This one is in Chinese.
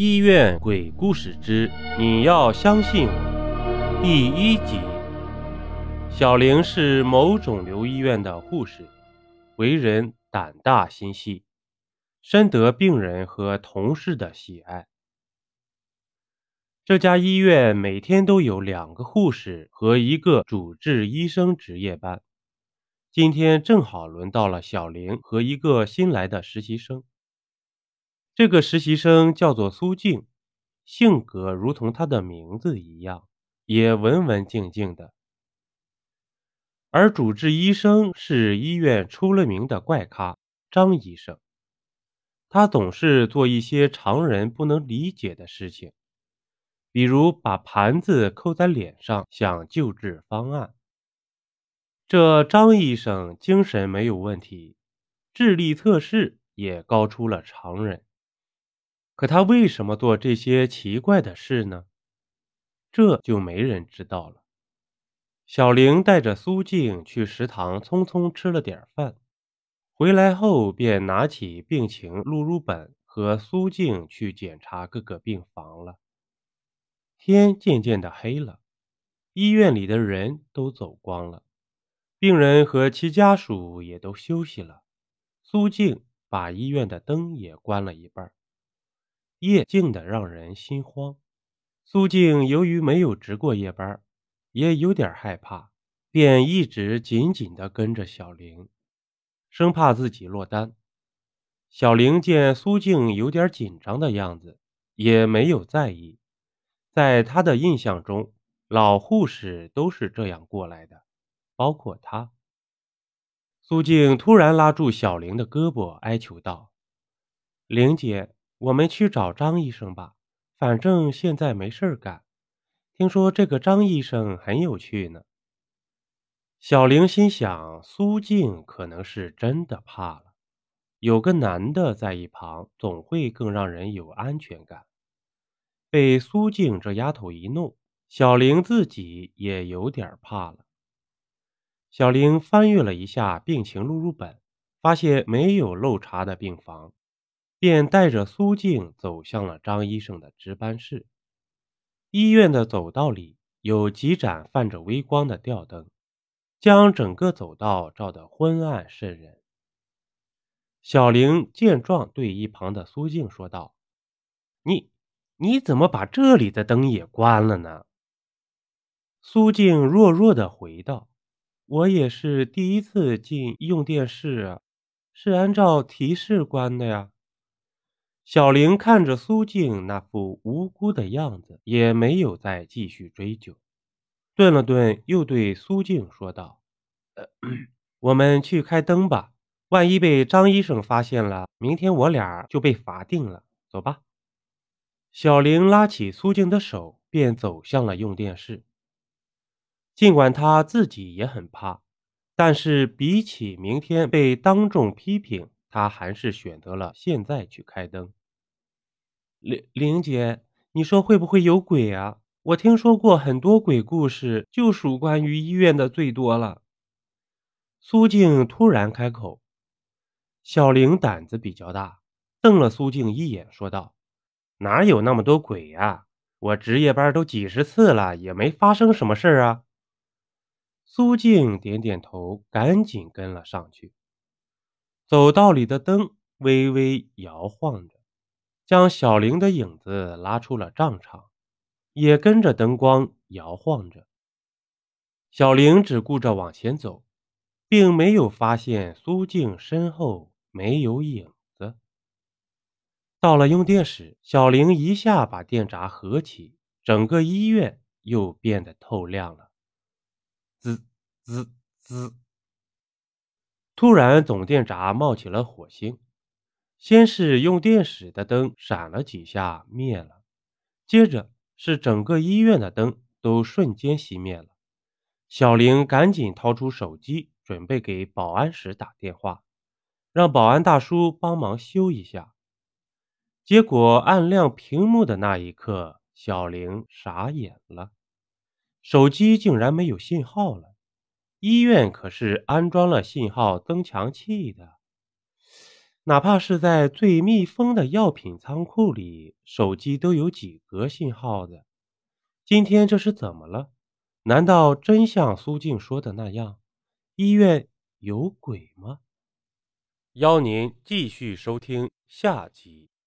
医院鬼故事之你要相信我第一集。小玲是某肿瘤医院的护士，为人胆大心细，深得病人和同事的喜爱。这家医院每天都有两个护士和一个主治医生值夜班。今天正好轮到了小玲和一个新来的实习生。这个实习生叫做苏静，性格如同她的名字一样，也文文静静的。而主治医生是医院出了名的怪咖张医生，他总是做一些常人不能理解的事情。比如把盘子扣在脸上，想救治方案。这张医生精神没有问题，智力测试也高出了常人。可他为什么做这些奇怪的事呢？这就没人知道了。小玲带着苏静去食堂，匆匆吃了点饭，回来后便拿起病情录入本，和苏静去检查各个病房了。天渐渐的黑了，医院里的人都走光了，病人和其家属也都休息了。苏静把医院的灯也关了一半，夜静的让人心慌。苏静由于没有值过夜班，也有点害怕，便一直紧紧的跟着小玲，生怕自己落单。小玲见苏静有点紧张的样子，也没有在意。在他的印象中，老护士都是这样过来的，包括他。苏静突然拉住小玲的胳膊，哀求道：“玲姐，我们去找张医生吧，反正现在没事干。听说这个张医生很有趣呢。”小玲心想，苏静可能是真的怕了，有个男的在一旁，总会更让人有安全感。被苏静这丫头一弄，小玲自己也有点怕了。小玲翻阅了一下病情录入本，发现没有漏查的病房，便带着苏静走向了张医生的值班室。医院的走道里有几盏泛着微光的吊灯，将整个走道照得昏暗渗人。小玲见状，对一旁的苏静说道：“你。”你怎么把这里的灯也关了呢？苏静弱弱的回道：“我也是第一次进用电室，是按照提示关的呀。”小玲看着苏静那副无辜的样子，也没有再继续追究，顿了顿，又对苏静说道：“我们去开灯吧，万一被张医生发现了，明天我俩就被罚定了。走吧。”小玲拉起苏静的手，便走向了用电室。尽管她自己也很怕，但是比起明天被当众批评，她还是选择了现在去开灯。玲玲姐，你说会不会有鬼啊？我听说过很多鬼故事，就属关于医院的最多了。苏静突然开口。小玲胆子比较大，瞪了苏静一眼，说道。哪有那么多鬼呀？我值夜班都几十次了，也没发生什么事儿啊。苏静点点头，赶紧跟了上去。走道里的灯微微摇晃着，将小玲的影子拉出了帐场，也跟着灯光摇晃着。小玲只顾着往前走，并没有发现苏静身后没有影子。到了用电室，小玲一下把电闸合起，整个医院又变得透亮了。滋滋滋！突然，总电闸冒起了火星，先是用电室的灯闪了几下灭了，接着是整个医院的灯都瞬间熄灭了。小玲赶紧掏出手机，准备给保安室打电话，让保安大叔帮忙修一下。结果按亮屏幕的那一刻，小玲傻眼了，手机竟然没有信号了。医院可是安装了信号增强器的，哪怕是在最密封的药品仓库里，手机都有几格信号的。今天这是怎么了？难道真像苏静说的那样，医院有鬼吗？邀您继续收听下集。